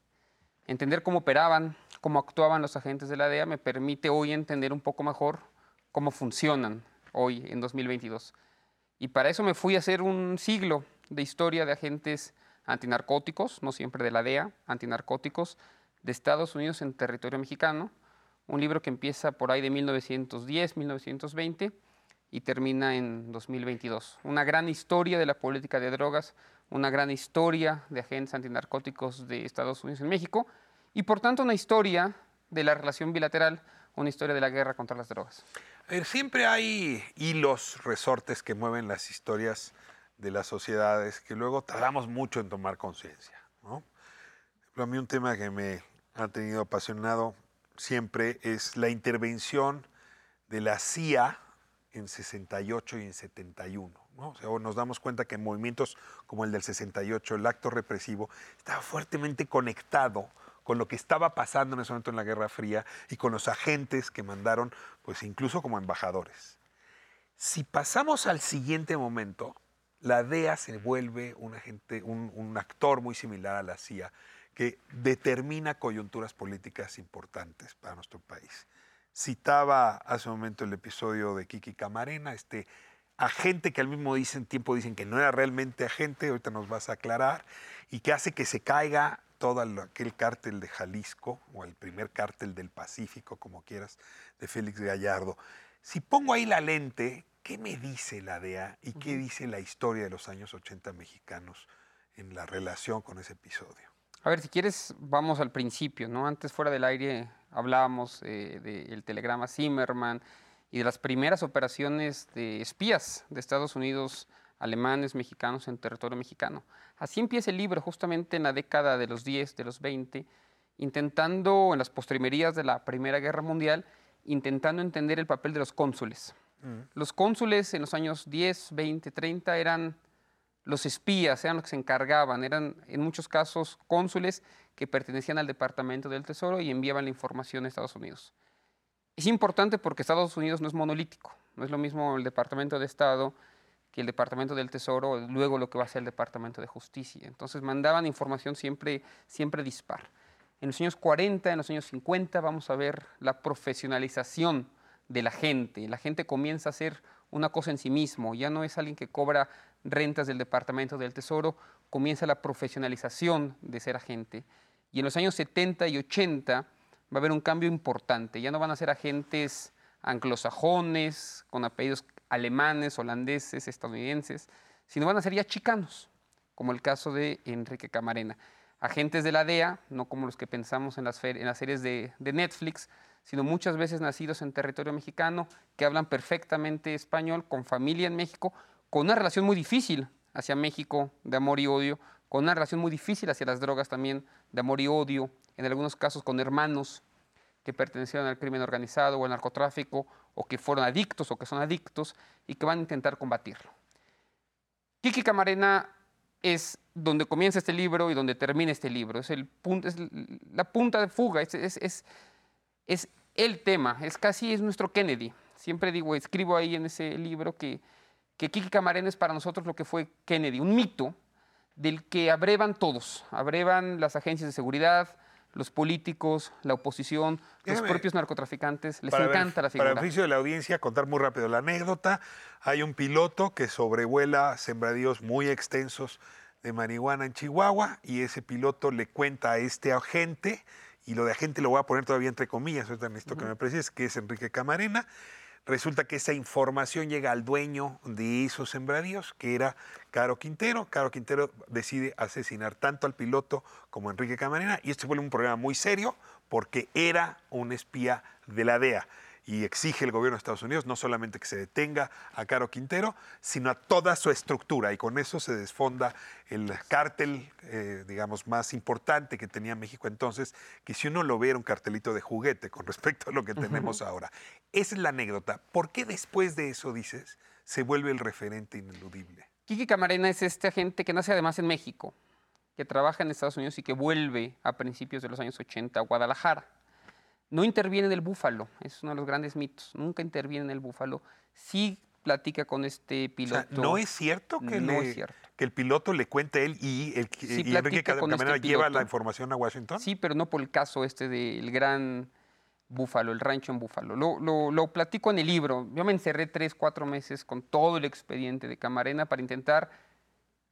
C: entender cómo operaban, cómo actuaban los agentes de la DEA me permite hoy entender un poco mejor cómo funcionan hoy en 2022. Y para eso me fui a hacer un siglo de historia de agentes antinarcóticos, no siempre de la DEA, antinarcóticos de Estados Unidos en territorio mexicano, un libro que empieza por ahí de 1910, 1920 y termina en 2022. Una gran historia de la política de drogas, una gran historia de agentes antinarcóticos de Estados Unidos en México y por tanto una historia de la relación bilateral, una historia de la guerra contra las drogas.
E: Siempre hay hilos, resortes que mueven las historias de las sociedades que luego tardamos mucho en tomar conciencia. ¿no? A mí un tema que me ha tenido apasionado siempre es la intervención de la CIA en 68 y en 71. ¿no? O sea, nos damos cuenta que en movimientos como el del 68, el acto represivo, estaba fuertemente conectado con lo que estaba pasando en ese momento en la Guerra Fría y con los agentes que mandaron, pues incluso como embajadores. Si pasamos al siguiente momento, la DEA se vuelve un, agente, un, actor muy similar a la CIA que determina coyunturas políticas importantes para nuestro país. Citaba hace un momento el episodio de Kiki Camarena, este agente que al mismo dicen, tiempo dicen que no era realmente agente, ahorita nos vas a aclarar, y que hace que se caiga todo aquel cártel de Jalisco, o el primer cártel del Pacífico, como quieras, de Félix Gallardo. Si pongo ahí la lente, ¿qué me dice la DEA y qué dice la historia de los años 80 mexicanos en la relación con ese episodio?
C: A ver, si quieres, vamos al principio, ¿no? Antes fuera del aire hablábamos eh, del telegrama Zimmerman y de las primeras operaciones de espías de Estados Unidos, alemanes, mexicanos en territorio mexicano. Así empieza el libro, justamente en la década de los 10, de los 20, intentando, en las postrimerías de la Primera Guerra Mundial, intentando entender el papel de los cónsules. Los cónsules en los años 10, 20, 30 eran los espías, eran los que se encargaban, eran en muchos casos cónsules que pertenecían al Departamento del Tesoro y enviaban la información a Estados Unidos. Es importante porque Estados Unidos no es monolítico, no es lo mismo el Departamento de Estado que el Departamento del Tesoro, luego lo que va a ser el Departamento de Justicia. Entonces mandaban información siempre, siempre dispar. En los años 40, en los años 50 vamos a ver la profesionalización de la gente. La gente comienza a ser una cosa en sí mismo, ya no es alguien que cobra rentas del Departamento del Tesoro, comienza la profesionalización de ser agente. Y en los años 70 y 80 va a haber un cambio importante, ya no van a ser agentes anglosajones, con apellidos alemanes, holandeses, estadounidenses, sino van a ser ya chicanos, como el caso de Enrique Camarena. Agentes de la DEA, no como los que pensamos en las, en las series de, de Netflix, sino muchas veces nacidos en territorio mexicano, que hablan perfectamente español, con familia en México, con una relación muy difícil hacia México de amor y odio, con una relación muy difícil hacia las drogas también de amor y odio, en algunos casos con hermanos que pertenecieron al crimen organizado o al narcotráfico, o que fueron adictos o que son adictos y que van a intentar combatirlo. Kiki Camarena es donde comienza este libro y donde termina este libro. Es, el es la punta de fuga, es, el tema, es casi es nuestro Kennedy. Siempre digo, escribo ahí en ese libro que, que Kiki Camarena es para nosotros lo que fue Kennedy, un mito del que abrevan todos, abrevan las agencias de seguridad, los políticos, la oposición, los propios narcotraficantes, les encanta la figura.
E: Para el beneficio de la audiencia, contar muy rápido la anécdota. Hay un piloto que sobrevuela sembradíos muy extensos de marihuana en Chihuahua y ese piloto le cuenta a este agente, y lo de agente lo voy a poner todavía entre comillas, ahorita necesito que me precises, que es Enrique Camarena, Resulta que esa información llega al dueño de esos sembradíos, que era Caro Quintero. Caro Quintero decide asesinar tanto al piloto como a Enrique Camarena y esto fue un problema muy serio porque era un espía de la DEA y exige el gobierno de Estados Unidos no solamente que se detenga a Caro Quintero, sino a toda su estructura. Y con eso se desfonda el cártel, eh, digamos, más importante que tenía México entonces, que si uno lo ve era un cartelito de juguete con [laughs] respecto a lo que tenemos ahora. Esa es la anécdota. ¿Por qué después de eso, dices, se vuelve el referente ineludible?
C: Kiki Camarena es este agente que nace además en México, que trabaja en Estados Unidos y que vuelve a principios de los años 80 a Guadalajara no interviene en el búfalo, es uno de los grandes mitos. Nunca interviene en el búfalo. Sí platica con este piloto.
E: ¿No es cierto que
C: no
E: le,
C: es cierto.
E: que el piloto le cuente a él y, el,
C: Sí,
E: y Enrique Camarena
C: este
E: lleva la información a Washington.
C: Sí, pero no por el caso este del gran Búfalo, el rancho en Búfalo. Lo, lo, lo platico en el libro. Yo me encerré tres, cuatro meses con todo el expediente de Camarena para intentar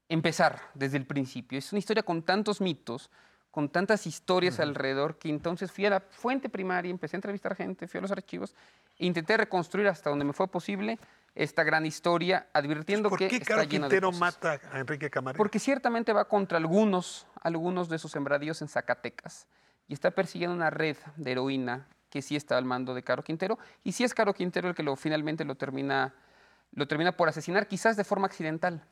C: empezar desde el principio. Es una historia con tantos mitos, con tantas historias alrededor, que entonces fui a la fuente primaria, empecé a entrevistar gente, fui a los archivos e intenté reconstruir hasta donde me fue posible esta gran historia, advirtiendo
E: ¿Por
C: que
E: qué
C: está
E: Caro Quintero mata a Enrique Camarena?
C: Porque ciertamente va contra algunos, algunos de sus sembradíos en Zacatecas y está persiguiendo una red de heroína que sí está al mando de Caro Quintero y sí es Caro Quintero el que lo, finalmente lo termina, lo termina por asesinar, quizás de forma accidental.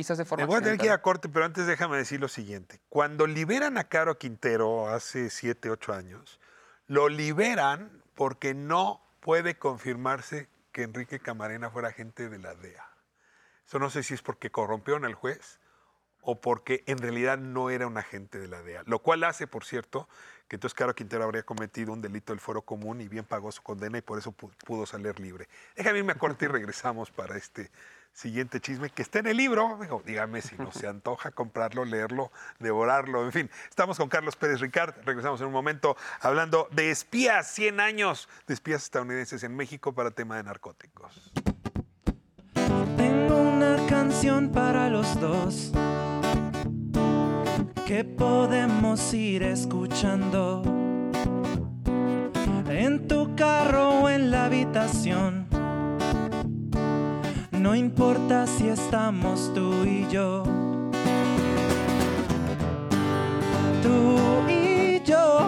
C: Quizás de forma
E: Me voy a tener que ir a corte, pero antes déjame decir lo siguiente. Cuando liberan a Caro Quintero hace 7, 8 años, lo liberan porque no puede confirmarse que Enrique Camarena fuera agente de la DEA. Eso no sé si es porque corrompieron al juez o porque en realidad no era un agente de la DEA. Lo cual hace, por cierto, que entonces Caro Quintero habría cometido un delito del foro común y bien pagó su condena y por eso pu- pudo salir libre. Déjame irme a corte y [laughs] regresamos para este siguiente chisme que está en el libro. Digo, dígame si no se [laughs] antoja comprarlo, leerlo, devorarlo, en fin. Estamos con Carlos Pérez Ricard. Regresamos en un momento hablando de espías, 100 años de espías estadounidenses en México para tema de narcóticos.
M: Tengo una canción para los dos que podemos ir escuchando en tu carro o en la habitación. No importa si estamos tú y yo. Tú y yo.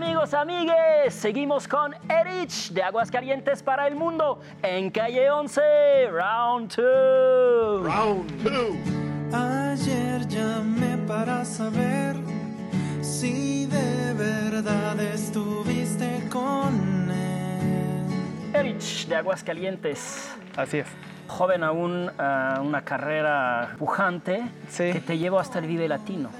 N: Amigos, amigues, seguimos con Erich de Aguascalientes para el Mundo en calle 11, round 2.
M: Round 2. Ayer llamé para saber si de verdad estuviste con él.
N: Erich de Aguascalientes.
O: Así es.
N: Joven aún, ah, una carrera pujante que te llevó hasta el Vive Latino.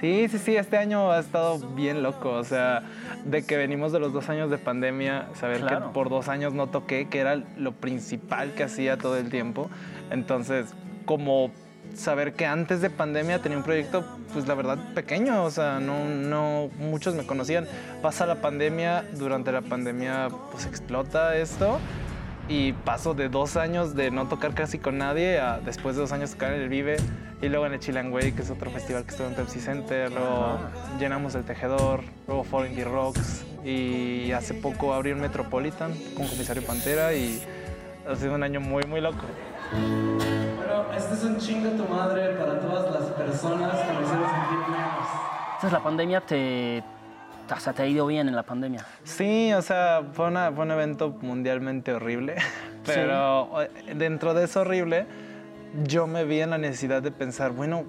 O: Sí, sí, sí, este año ha estado bien loco, o sea, de que venimos de los dos años de pandemia, saber
N: Claro.
O: que por dos años no toqué, que era lo principal que hacía todo el tiempo, entonces, como saber que antes de pandemia tenía un proyecto, pues la verdad, pequeño, o sea, no, no muchos me conocían, pasa la pandemia, durante la pandemia, pues explota esto, y paso de dos años de no tocar casi con nadie a después de dos años tocar en el Vive y luego en el Chilean Way, que es otro festival que estuvo en Pepsi Center, luego llenamos el Tejedor, luego Foreign D Rocks y hace poco abrí un Metropolitan con Comisario Pantera y ha sido un año muy muy loco.
M: Pero
I: este es un chingo tu madre para todas las personas que me hicieron sentir menos.
N: Entonces la pandemia te, o sea, te ha ido bien en la pandemia.
O: Sí, o sea, fue, una- fue un evento mundialmente horrible, [laughs] pero eh, dentro de eso horrible, yo me vi en la necesidad de pensar, bueno,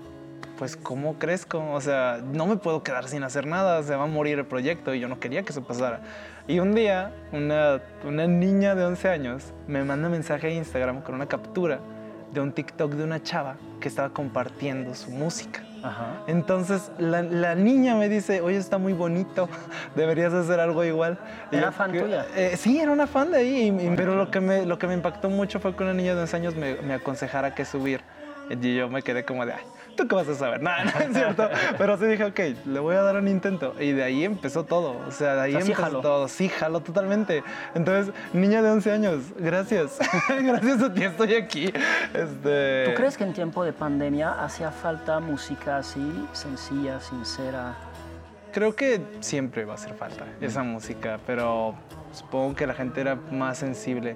O: pues ¿cómo crezco? O sea, no me puedo quedar sin hacer nada, se va a morir el proyecto y yo no quería que eso pasara. Y un día, una, una niña de 11 años me manda un mensaje a Instagram con una captura de un TikTok de una chava que estaba compartiendo su música.
N: Ajá.
O: Entonces la, la niña me dice, oye, está muy bonito, [laughs] deberías hacer algo igual.
N: ¿Era
O: yo,
N: fan
O: que-
N: tuya?
O: eh, sí, era una fan de ahí, y- y- pero lo que, me, lo que me impactó mucho fue que una niña de 11 años me, me aconsejara qué subir. Y yo me quedé como de, ay, ¿tú qué vas a saber? Nada, no es cierto. Pero sí dije, ok, le voy a dar un intento. Y de ahí empezó todo. O sea, de ahí
N: O sea, sí
O: empezó
N: jaló.
O: todo. Sí, jaló totalmente. Entonces, niña de 11 años, gracias. [laughs] gracias a ti estoy aquí. Este...
N: ¿Tú crees que en tiempo de pandemia hacía falta música así, sencilla, sincera?
O: Creo que siempre va a hacer falta esa música, pero supongo que la gente era más sensible.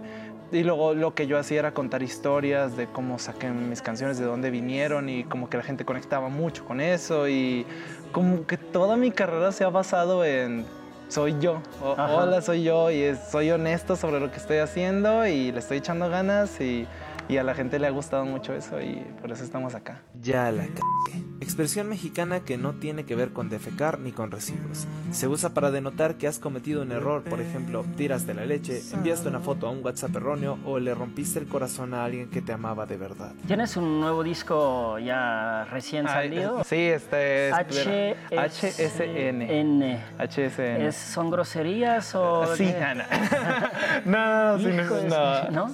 O: Y luego lo que yo hacía era contar historias de cómo saqué mis canciones, de dónde vinieron y como que la gente conectaba mucho con eso y como que toda mi carrera se ha basado en soy yo. O- hola, soy yo y es- soy honesto sobre lo que estoy haciendo y le estoy echando ganas y, y a la gente le ha gustado mucho eso y por eso estamos acá.
P: Ya la cagué. Expresión mexicana que no tiene que ver con defecar ni con residuos. Se usa para denotar que has cometido un error, por ejemplo, tiraste la leche, enviaste una foto a un WhatsApp erróneo o le rompiste el corazón a alguien que te amaba de verdad.
N: ¿Tienes un nuevo disco ya recién
O: Ay,
N: salido?
O: Sí, este es
N: HSN.
O: HSN. HSN.
N: ¿Es- ¿Son groserías o...?
O: Sí,
N: qué?
O: Ana. [laughs] No, no,
N: de
O: no,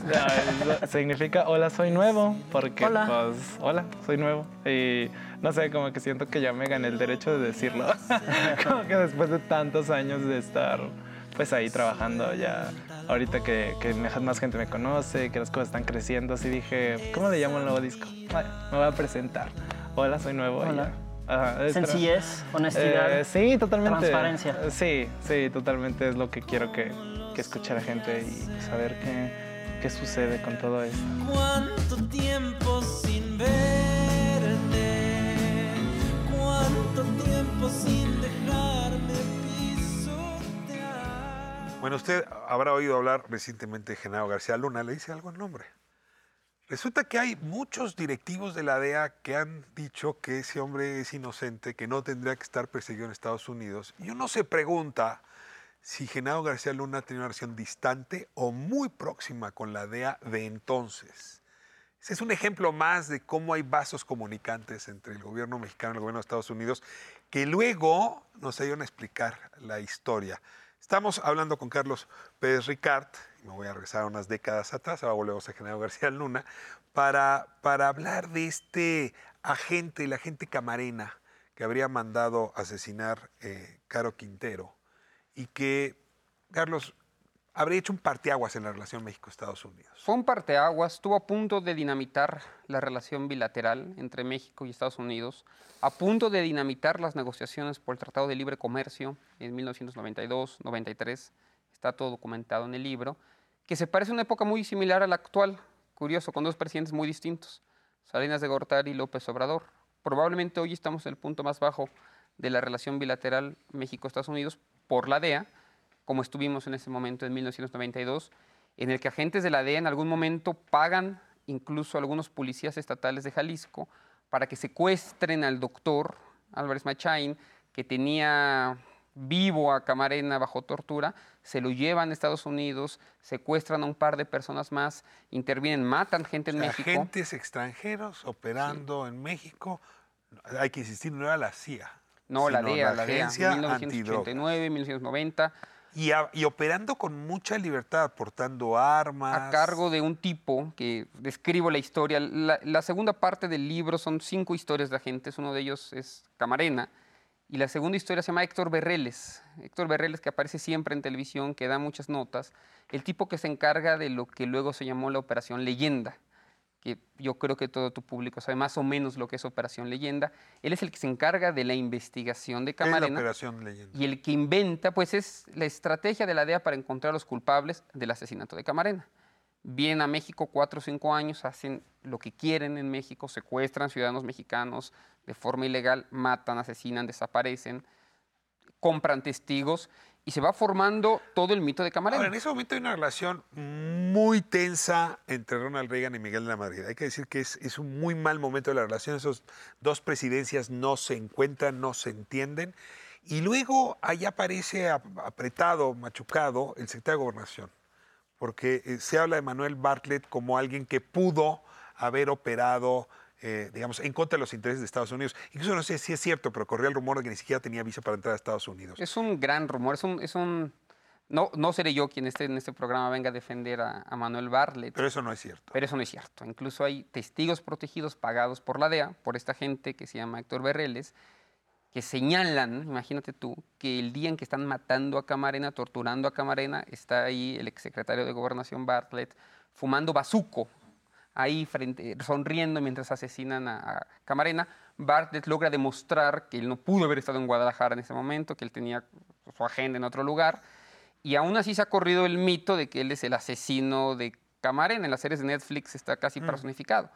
O: significa hola, soy nuevo, porque
N: Hola.
O: pues, hola, soy nuevo. Y no sé, como que siento que ya me gané el derecho de decirlo. [laughs] como que después de tantos años de estar pues ahí trabajando ya, ahorita que, que más gente me conoce, que las cosas están creciendo, así dije, ¿cómo le llamo el nuevo disco? Ay, me voy a presentar. Hola, soy nuevo.
N: Hola.
O: Ajá,
N: Sencillez, honestidad,
O: Eh, sí, totalmente.
N: transparencia.
O: Sí, sí, totalmente es lo que quiero que, que escuche la gente y saber qué, qué sucede con todo esto.
M: ¿Cuánto tiempo sin verte?
E: Bueno, usted habrá oído hablar recientemente de Genaro García Luna. ¿Le dice algo el nombre? Resulta que hay muchos directivos de la DEA que han dicho que ese hombre es inocente, que no tendría que estar perseguido en Estados Unidos. Y uno se pregunta si Genaro García Luna tenía una relación distante o muy próxima con la DEA de entonces. Ese es un ejemplo más de cómo hay vasos comunicantes entre el gobierno mexicano y el gobierno de Estados Unidos que luego nos ayudan a explicar la historia. Estamos hablando con Carlos Pérez Ricard, me voy a regresar unas décadas atrás, ahora volvemos a Genaro García Luna, para, para hablar de este agente, el agente Camarena, que habría mandado asesinar eh, Caro Quintero y que, Carlos, habría hecho un parteaguas en la relación México-Estados Unidos.
C: Fue un parteaguas, estuvo a punto de dinamitar la relación bilateral entre México y Estados Unidos, a punto de dinamitar las negociaciones por el Tratado de Libre Comercio en 1992-93, está todo documentado en el libro, que se parece a una época muy similar a la actual, curioso, con dos presidentes muy distintos, Salinas de Gortari y López Obrador. Probablemente hoy estamos en el punto más bajo de la relación bilateral México-Estados Unidos por la DEA, como estuvimos en ese momento en 1992, en el que agentes de la DEA en algún momento pagan incluso a algunos policías estatales de Jalisco para que secuestren al doctor Álvarez Machain, que tenía vivo a Camarena bajo tortura, se lo llevan a Estados Unidos, secuestran a un par de personas más, intervienen, matan gente en
E: O sea,
C: México.
E: Agentes extranjeros operando en México, hay que insistir, no era la CIA.
C: No, la DEA, la, DEA,
E: Agencia Antidrogas.
C: 1989, 1990.
E: Y, a- y operando con mucha libertad, aportando armas.
C: a cargo de un tipo que describo la historia. La, la segunda parte del libro son cinco historias de agentes, uno de ellos es Camarena, y la segunda historia se llama Héctor Berreles. Héctor Berreles que aparece siempre en televisión, que da muchas notas, el tipo que se encarga de lo que luego se llamó la Operación Leyenda, que yo creo que todo tu público sabe más o menos lo que es Operación Leyenda. Él es el que se encarga de la investigación de
E: ¿Qué es la
C: Camarena.
E: Operación Leyenda?
C: Y el que inventa, pues es la estrategia de la DEA para encontrar a los culpables del asesinato de Camarena. vienen a México cuatro o cinco años, hacen lo que quieren en México, secuestran ciudadanos mexicanos de forma ilegal, matan, asesinan, desaparecen, compran testigos y se va formando todo el mito de Camarena.
E: En ese momento hay una relación muy tensa entre Ronald Reagan y Miguel de la Madrid. Hay que decir que es, un muy mal momento de la relación. Esos dos presidencias no se encuentran, no se entienden. Y luego ahí aparece ap- apretado, machucado, el secretario de Gobernación. Porque eh, se habla de Manuel Bartlett como alguien que pudo haber operado, eh, digamos, en contra de los intereses de Estados Unidos. Incluso no sé si es cierto, pero corría el rumor de que ni siquiera tenía visa para entrar a Estados Unidos.
C: Es un gran rumor, es un... Es un no, no seré yo quien esté en este programa venga a defender a, a Manuel Bartlett.
E: Pero eso no es cierto.
C: Pero eso no es cierto. Incluso hay testigos protegidos pagados por la DEA, por esta gente que se llama Héctor Berreles, que señalan, imagínate tú, que el día en que están matando a Camarena, torturando a Camarena, está ahí el exsecretario de Gobernación Bartlett fumando bazuco, ahí frente, sonriendo mientras asesinan a, Camarena. Bartlett logra demostrar que él no pudo haber estado en Guadalajara en ese momento, que él tenía su agenda en otro lugar, y aún así se ha corrido el mito de que él es el asesino de Camarena. En las series de Netflix está casi personificado.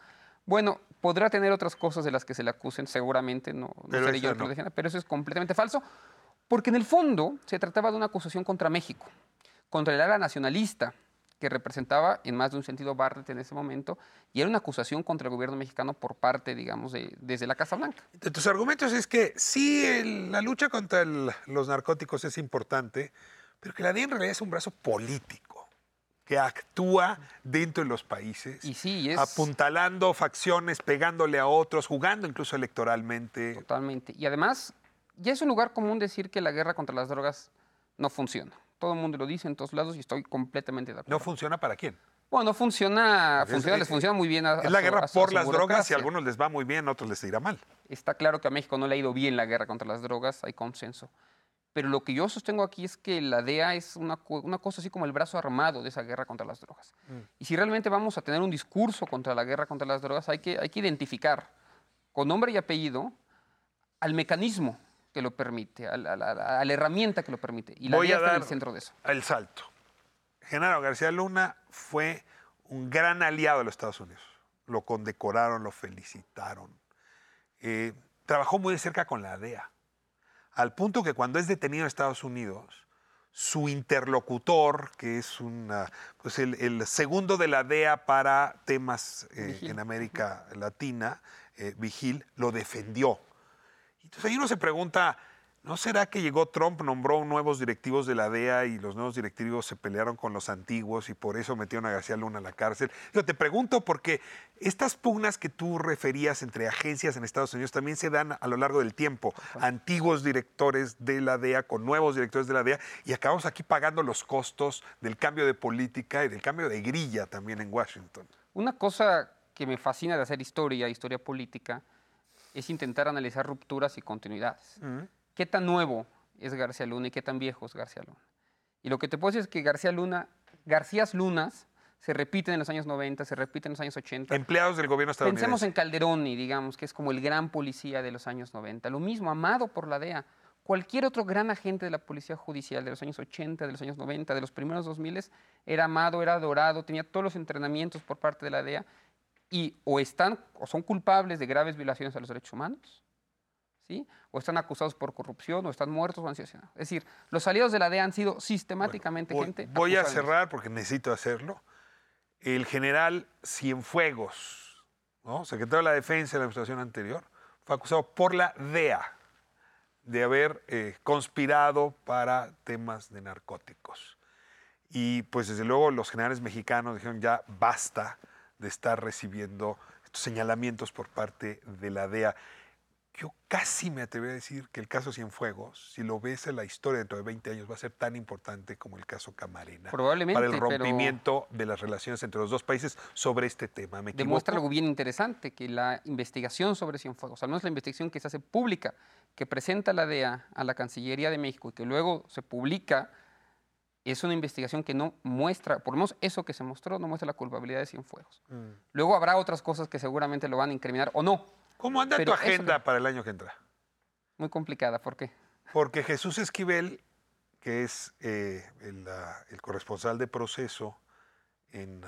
C: Bueno, podrá tener otras cosas de las que se le acusen, seguramente, no, no
E: Pero
C: seré yo el que
E: no.
C: lo defienda, pero eso es completamente falso, porque en el fondo se trataba de una acusación contra México, contra el ala nacionalista que representaba en más de un sentido Bartlett en ese momento, y era una acusación contra el gobierno mexicano por parte, digamos, de, desde la Casa Blanca.
E: De tus argumentos es que sí, el- la lucha contra el- los narcóticos es importante, pero que la DEA en realidad es un brazo político que actúa dentro de los países,
C: Y sí, es...
E: apuntalando facciones, pegándole a otros, jugando incluso electoralmente.
C: Totalmente. Y además, ya es un lugar común decir que la guerra contra las drogas no funciona. Todo el mundo lo dice en todos lados y estoy completamente de acuerdo.
E: ¿No funciona para quién?
C: Bueno, no funciona, funciona, les
E: es-
C: funciona muy bien a,
E: Es la guerra
C: a
E: por las drogas y a algunos les va muy bien, a otros les irá mal.
C: Está claro que a México no le ha ido bien la guerra contra las drogas, hay consenso. Pero lo que yo sostengo aquí es que la DEA es una, una cosa así como el brazo armado de esa guerra contra las drogas. Y si realmente vamos a tener un discurso contra la guerra contra las drogas, hay que, hay que identificar con nombre y apellido al mecanismo que lo permite, a la, a la- a la herramienta que lo permite. Y la
E: Voy
C: DEA
E: a
C: está en el
E: dar
C: centro de eso.
E: el salto. Genaro García Luna fue un gran aliado de los Estados Unidos. Lo condecoraron, lo felicitaron. Eh, trabajó muy de cerca con la DEA, al punto que cuando es detenido en Estados Unidos, su interlocutor, que es una, pues el, el segundo de la DEA para temas eh, en América Latina, eh, Vigil, lo defendió. Entonces ahí uno se pregunta, ¿no será que llegó Trump, nombró nuevos directivos de la DEA y los nuevos directivos se pelearon con los antiguos y por eso metieron a García Luna a la cárcel? Yo te pregunto porque estas pugnas que tú referías entre agencias en Estados Unidos también se dan a lo largo del tiempo. Antiguos directores de la DEA con nuevos directores de la DEA y acabamos aquí pagando los costos del cambio de política y del cambio de grilla también en Washington.
C: Una cosa que me fascina de hacer historia, historia política, es intentar analizar rupturas y continuidades. ¿Qué tan nuevo es García Luna y qué tan viejo es García Luna? Y lo que te puedo decir es que García Luna, Garcías Lunas se repiten en los años 90, se repiten en los años 80.
E: Empleados del gobierno estadounidense.
C: Pensemos en Calderoni, digamos, que es como el gran policía de los años 90. Lo mismo, amado por la DEA. Cualquier otro gran agente de la policía judicial de los años 80, de los años 90, de los primeros 2000 era amado, era adorado, tenía todos los entrenamientos por parte de la DEA y o están o son culpables de graves violaciones a los derechos humanos, ¿sí? o están acusados por corrupción, o están muertos o han sido asesinados. Es decir, los aliados de la DEA han sido sistemáticamente
E: Voy-
C: gente.
E: Voy a cerrar porque necesito hacerlo. El general Cienfuegos, ¿no? secretario de la Defensa de la administración anterior, fue acusado por la DEA de haber eh, conspirado para temas de narcóticos. Y pues desde luego los generales mexicanos dijeron ya basta de estar recibiendo estos señalamientos por parte de la DEA. Yo casi me atreví a decir que el caso Cienfuegos, si lo ves en la historia dentro de 20 años, va a ser tan importante como el caso Camarena.
C: Probablemente,
E: Para el
C: pero-
E: rompimiento de las relaciones entre los dos países sobre este tema. ¿Me
C: demuestra algo bien interesante, que la investigación sobre Cienfuegos, al menos la investigación que se hace pública, que presenta la DEA a la Cancillería de México y que luego se publica, es una investigación que no muestra, por lo menos eso que se mostró, no muestra la culpabilidad de Cienfuegos.
E: Mm.
C: Luego habrá otras cosas que seguramente lo van a incriminar o no.
E: ¿Cómo anda
C: Pero
E: tu agenda
C: que-
E: para el año que entra?
C: Muy complicada, ¿por qué?
E: Porque Jesús Esquivel, que es eh, el, el corresponsal de proceso en,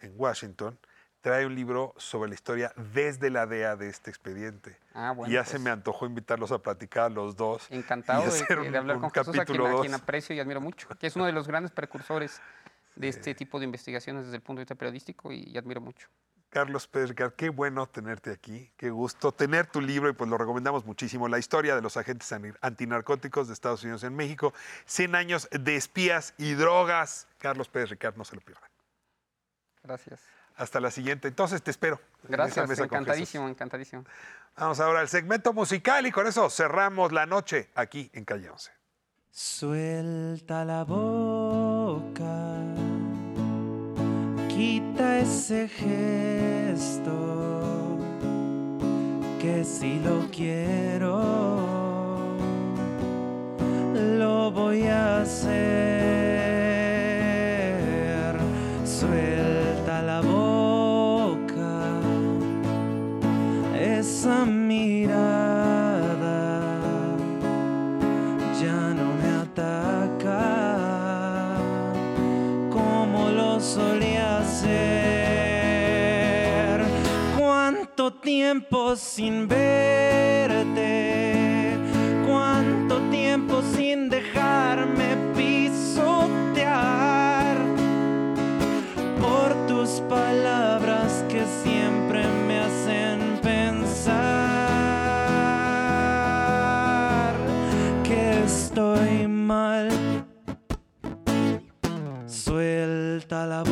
E: en Washington, trae un libro sobre la historia desde la DEA de este expediente.
C: Ah, bueno,
E: y ya se
C: pues.
E: me antojó invitarlos a platicar a los dos.
C: Encantado
E: y
C: de,
E: hacer
C: de
E: un-
C: hablar
E: un
C: con Jesús, a quien, a quien aprecio y admiro mucho, que es uno de los grandes precursores de este tipo de investigaciones desde el punto de vista periodístico y, y admiro mucho.
E: Carlos Pérez Ricard, qué bueno tenerte aquí, qué gusto tener tu libro y pues lo recomendamos muchísimo. La historia de los agentes antinarcóticos de Estados Unidos en México, 100 años de espías y drogas. Carlos Pérez Ricard, no se lo pierdan.
C: Gracias.
E: Hasta la siguiente. Entonces te espero. en
C: Gracias,
E: Jesús.
C: encantadísimo, encantadísimo.
E: Vamos ahora al segmento musical y con eso cerramos la noche aquí en Calle 11.
M: Suelta la boca, quita ese gesto, que si lo quiero, lo voy a hacer. Tiempo sin verte, cuánto tiempo sin dejarme pisotear por tus palabras que siempre me hacen pensar que estoy mal. Suelta la